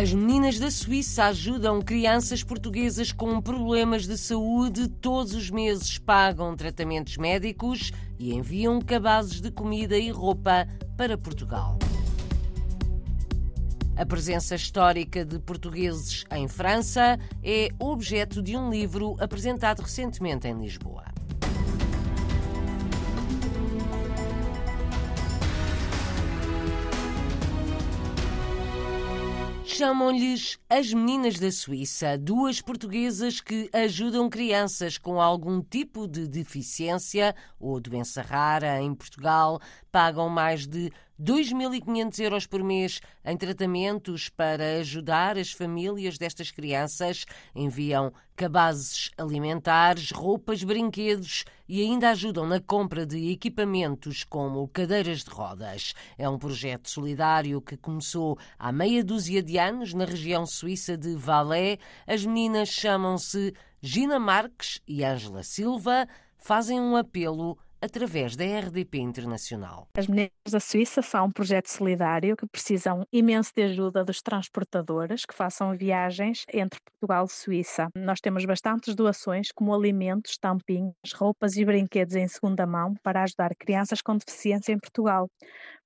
As meninas da Suíça ajudam crianças portuguesas com problemas de saúde. Todos os meses pagam tratamentos médicos e enviam cabazes de comida e roupa para Portugal. A presença histórica de portugueses em França é objeto de um livro apresentado recentemente em Lisboa. Chamam-lhes as Meninas da Suíça, duas portuguesas que ajudam crianças com algum tipo de deficiência ou doença rara em Portugal, pagam mais de 2.500 euros por mês em tratamentos para ajudar as famílias destas crianças, enviam cabazes alimentares, roupas, brinquedos e ainda ajudam na compra de equipamentos como cadeiras de rodas. É um projeto solidário que começou há meia dúzia de anos na região suíça de Valais. As meninas chamam-se Gina Marques e Ângela Silva, fazem um apelo através da RDP Internacional. As Meninas da Suíça são um projeto solidário que precisam imenso de ajuda dos transportadores que façam viagens entre Portugal e Suíça. Nós temos bastantes doações, como alimentos, tampinhos, roupas e brinquedos em segunda mão para ajudar crianças com deficiência em Portugal.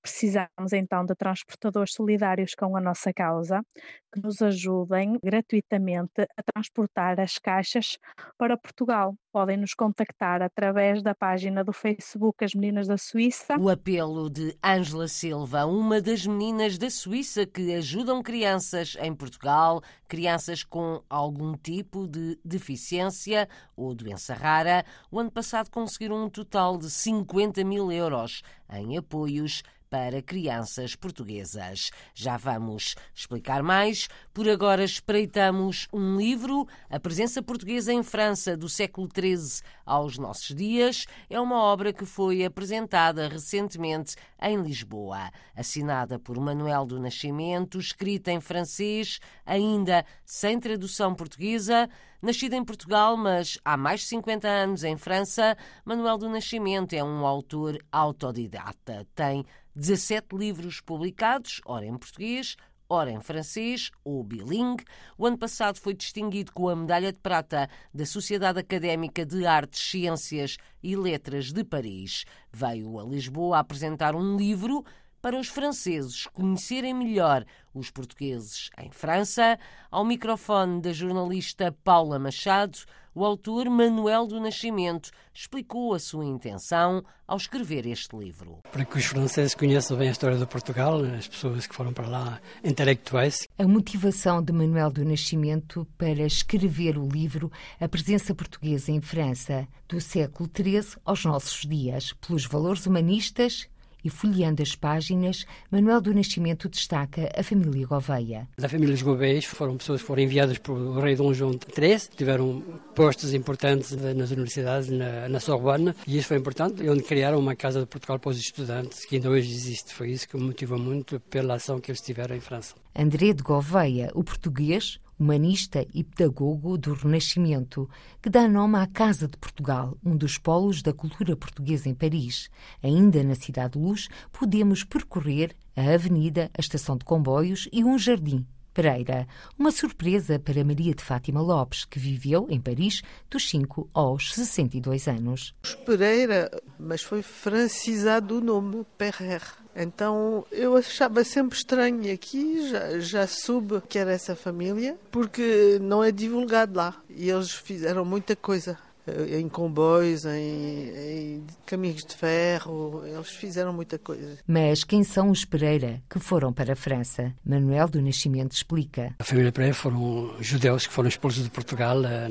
Precisamos então de transportadores solidários com a nossa causa, que nos ajudem gratuitamente a transportar as caixas para Portugal. Podem nos contactar através da página do Facebook As Meninas da Suíça. O apelo de Ângela Silva, uma das meninas da Suíça que ajudam crianças em Portugal, crianças com algum tipo de deficiência ou doença rara. O ano passado conseguiram um total de 50 mil euros em apoios para crianças portuguesas. Já vamos explicar mais. Por agora espreitamos um livro, A Presença Portuguesa em França, do século XIII aos nossos dias. É uma obra que foi apresentada recentemente em Lisboa, assinada por Manuel do Nascimento, escrita em francês, ainda sem tradução portuguesa. Nascido em Portugal, mas há mais de 50 anos em França, Manuel do Nascimento é um autor autodidata. Tem 17 livros publicados, ora em português, ora em francês ou bilingue. O ano passado foi distinguido com a Medalha de Prata da Sociedade Académica de Artes, Ciências e Letras de Paris. Veio a Lisboa apresentar um livro para os franceses conhecerem melhor os portugueses em França. Ao microfone da jornalista Paula Machado, o autor Manuel do Nascimento explicou a sua intenção ao escrever este livro. Para que os franceses conheçam bem a história de Portugal, as pessoas que foram para lá, intelectuais. A motivação de Manuel do Nascimento para escrever o livro A Presença Portuguesa em França, do século XIII aos nossos dias, pelos valores humanistas e folheando as páginas, Manuel do Nascimento destaca a família Gouveia. A família Gouveia foram pessoas que foram enviadas pelo rei Dom João III, tiveram postos importantes nas universidades, na, na Sorbonne, e isso foi importante, onde criaram uma casa de Portugal para os estudantes, que ainda hoje existe. Foi isso que me motivou muito pela ação que eles tiveram em França. André de Gouveia, o português, humanista e pedagogo do Renascimento, que dá nome à Casa de Portugal, um dos polos da cultura portuguesa em Paris. Ainda na Cidade de Luz, podemos percorrer a avenida, a estação de comboios e um jardim. Pereira, uma surpresa para Maria de Fátima Lopes, que viveu em Paris dos 5 aos 62 anos. Pereira, mas foi francisado o nome, Perrer. Então eu achava sempre estranho aqui, já, já soube que era essa família, porque não é divulgado lá. E eles fizeram muita coisa em comboios, em, em, caminhos de ferro, eles fizeram muita coisa. Mas quem são os Pereira que foram para a França? Manuel do Nascimento explica. A família Pereira foram judeus que foram expulsos de Portugal eh,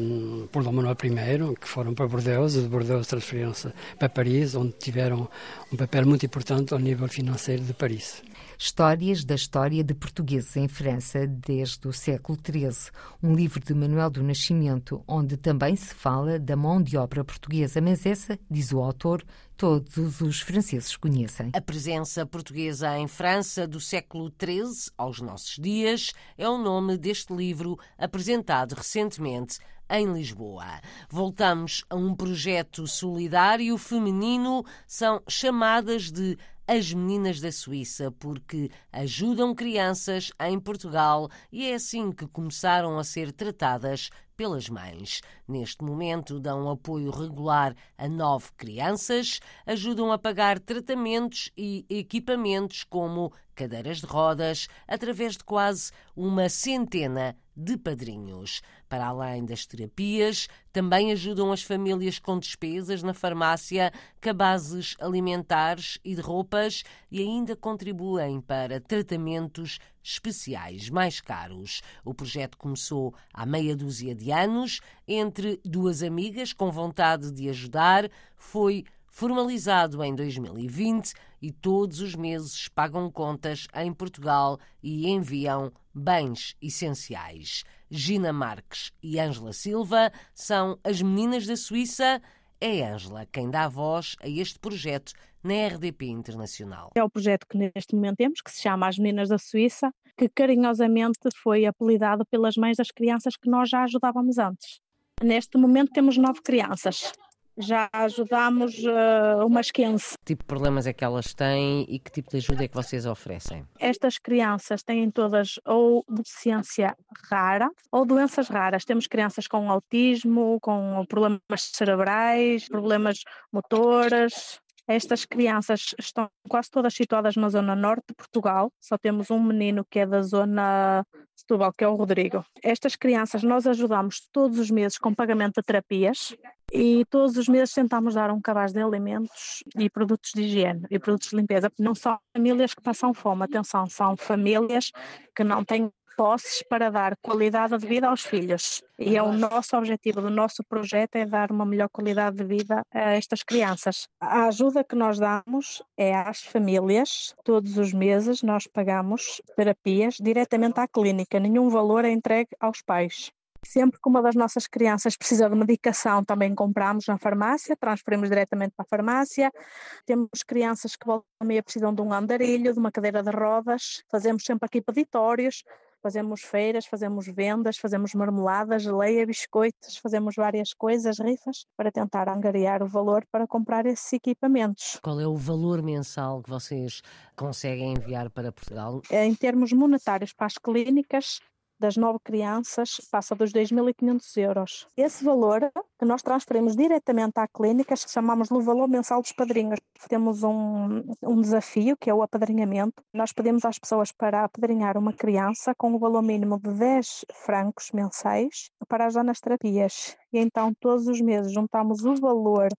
por Dom Manuel I, que foram para Bordeaux, e de Bordeaux transferiram-se para Paris, onde tiveram um papel muito importante ao nível financeiro de Paris. Histórias da História de Portugueses em França desde o século XIII, um livro de Manuel do Nascimento, onde também se fala da mão de obra portuguesa, mas essa, diz o autor, todos os franceses conhecem. A presença portuguesa em França do século XIII aos nossos dias é o nome deste livro apresentado recentemente em Lisboa. Voltamos a um projeto solidário feminino, são chamadas de as Meninas da Suíça, porque ajudam crianças em Portugal e é assim que começaram a ser tratadas pelas mães. Neste momento, dão apoio regular a nove crianças, ajudam a pagar tratamentos e equipamentos como cadeiras de rodas, através de quase uma centena de padrinhos. Para além das terapias, também ajudam as famílias com despesas na farmácia, cabazes alimentares e de roupas e ainda contribuem para tratamentos especiais mais caros. O projeto começou há meia dúzia de anos, entre duas amigas com vontade de ajudar, foi formalizado em 2020 e todos os meses pagam contas em Portugal e enviam bens essenciais. Gina Marques e Ângela Silva são as meninas da Suíça. É Ângela quem dá voz a este projeto na RDP Internacional. É o projeto que neste momento temos, que se chama As Meninas da Suíça, que carinhosamente foi apelidado pelas mães das crianças que nós já ajudávamos antes. Neste momento temos nove crianças já ajudámos uh, umas 15. Que tipo de problemas é que elas têm e que tipo de ajuda é que vocês oferecem? Estas crianças têm todas ou deficiência rara ou doenças raras. Temos crianças com autismo, com problemas cerebrais, problemas motores, estas crianças estão quase todas situadas na zona norte de Portugal, só temos um menino que é da zona de Setúbal, que é o Rodrigo. Estas crianças nós ajudamos todos os meses com pagamento de terapias e todos os meses tentamos dar um cabaz de alimentos e produtos de higiene e produtos de limpeza. Não são famílias que passam fome, atenção, são famílias que não têm posses para dar qualidade de vida aos filhos. E é o nosso objetivo do nosso projeto é dar uma melhor qualidade de vida a estas crianças. A ajuda que nós damos é às famílias. Todos os meses nós pagamos terapias diretamente à clínica. Nenhum valor é entregue aos pais. Sempre que uma das nossas crianças precisa de medicação, também compramos na farmácia, transferimos diretamente para a farmácia. Temos crianças que voltam a meia precisam de um andarilho, de uma cadeira de rodas. Fazemos sempre aqui peditórios, fazemos feiras, fazemos vendas, fazemos marmeladas, geleia, biscoitos, fazemos várias coisas, rifas, para tentar angariar o valor para comprar esses equipamentos. Qual é o valor mensal que vocês conseguem enviar para Portugal? Em termos monetários para as clínicas, das nove crianças passa dos 2.500 euros. Esse valor que nós transferimos diretamente à clínica, chamamos de valor mensal dos padrinhos. Temos um, um desafio, que é o apadrinhamento. Nós pedimos às pessoas para apadrinhar uma criança com o valor mínimo de 10 francos mensais para nas terapias. E então, todos os meses, juntamos o valor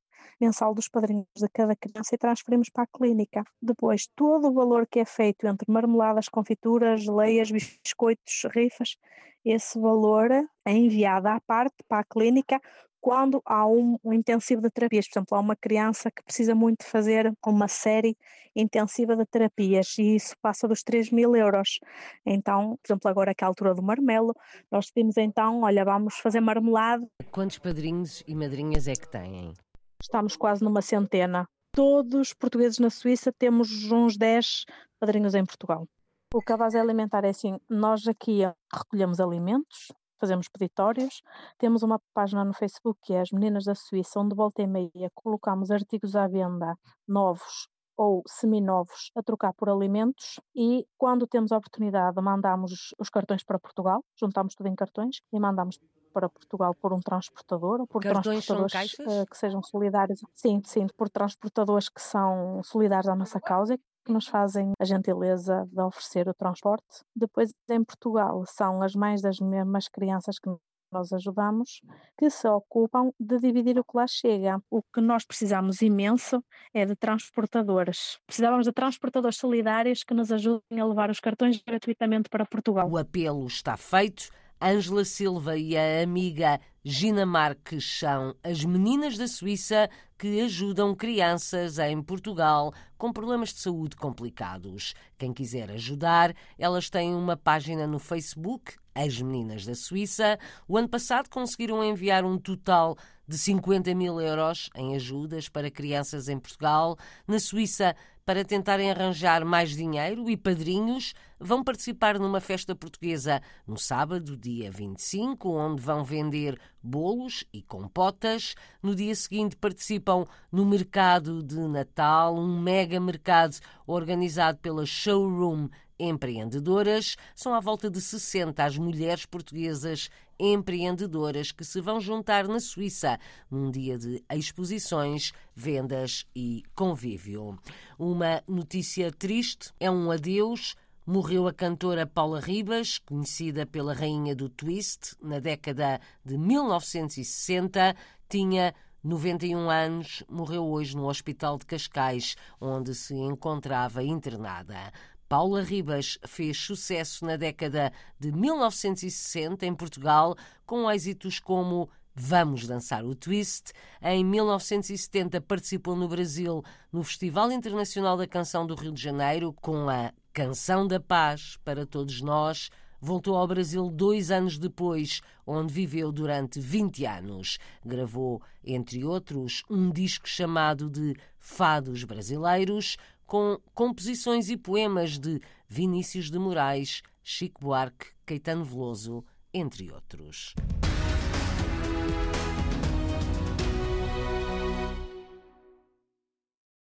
mensal dos padrinhos de cada criança e transferimos para a clínica. Depois, todo o valor que é feito entre marmeladas, confituras, geleias, biscoitos, rifas, esse valor é enviado à parte para a clínica quando há um, um, intensivo de terapias. Por exemplo, há uma criança que precisa muito fazer uma série intensiva de terapias e isso passa dos 3 mil euros. Então, por exemplo, agora que é a altura do marmelo, nós decidimos então, olha, vamos fazer marmelada. Quantos padrinhos e madrinhas é que têm? estamos quase numa centena. Todos os portugueses na Suíça temos uns 10 padrinhos em Portugal. O cabaz alimentar é assim, nós aqui recolhemos alimentos, fazemos peditórios, temos uma página no Facebook que é as Meninas da Suíça, onde volta e meia colocamos artigos à venda novos ou seminovos a trocar por alimentos. E quando temos a oportunidade mandamos os cartões para Portugal, juntamos tudo em cartões e mandamos para Portugal por um transportador ou por Cartões transportadores uh, que sejam solidários. Sim, sim, por transportadores que são solidários à nossa causa que nos fazem a gentileza de oferecer o transporte. Depois, em Portugal, são as mães das mesmas crianças que nós ajudamos, que se ocupam de dividir o que lá chega. O que nós precisamos imenso é de transportadores. Precisávamos de transportadores solidários que nos ajudem a levar os cartões gratuitamente para Portugal. O apelo está feito. Ângela Silva e a amiga Gina Marques são as meninas da Suíça que ajudam crianças em Portugal com problemas de saúde complicados. Quem quiser ajudar, elas têm uma página no Facebook, As Meninas da Suíça. O ano passado conseguiram enviar um total de 50 mil euros em ajudas para crianças em Portugal. Na Suíça, para tentarem arranjar mais dinheiro e padrinhos, vão participar numa festa portuguesa no sábado, dia 25, onde vão vender bolos e compotas. No dia seguinte, participam no mercado de Natal, um mega mercado organizado pela Showroom empreendedoras. São à volta de 60 as mulheres portuguesas empreendedoras que se vão juntar na Suíça num dia de exposições, vendas e convívio. Uma notícia triste é um adeus. Morreu a cantora Paula Ribas, conhecida pela rainha do twist, na década de 1960. Tinha 91 anos, morreu hoje no Hospital de Cascais, onde se encontrava internada. Paula Ribas fez sucesso na década de 1960 em Portugal, com êxitos como Vamos Dançar o Twist. Em 1970 participou no Brasil no Festival Internacional da Canção do Rio de Janeiro com a Canção da Paz para Todos Nós. Voltou ao Brasil dois anos depois, onde viveu durante 20 anos. Gravou, entre outros, um disco chamado de Fados Brasileiros, com composições e poemas de Vinícius de Moraes, Chico Buarque, Caetano Veloso, entre outros.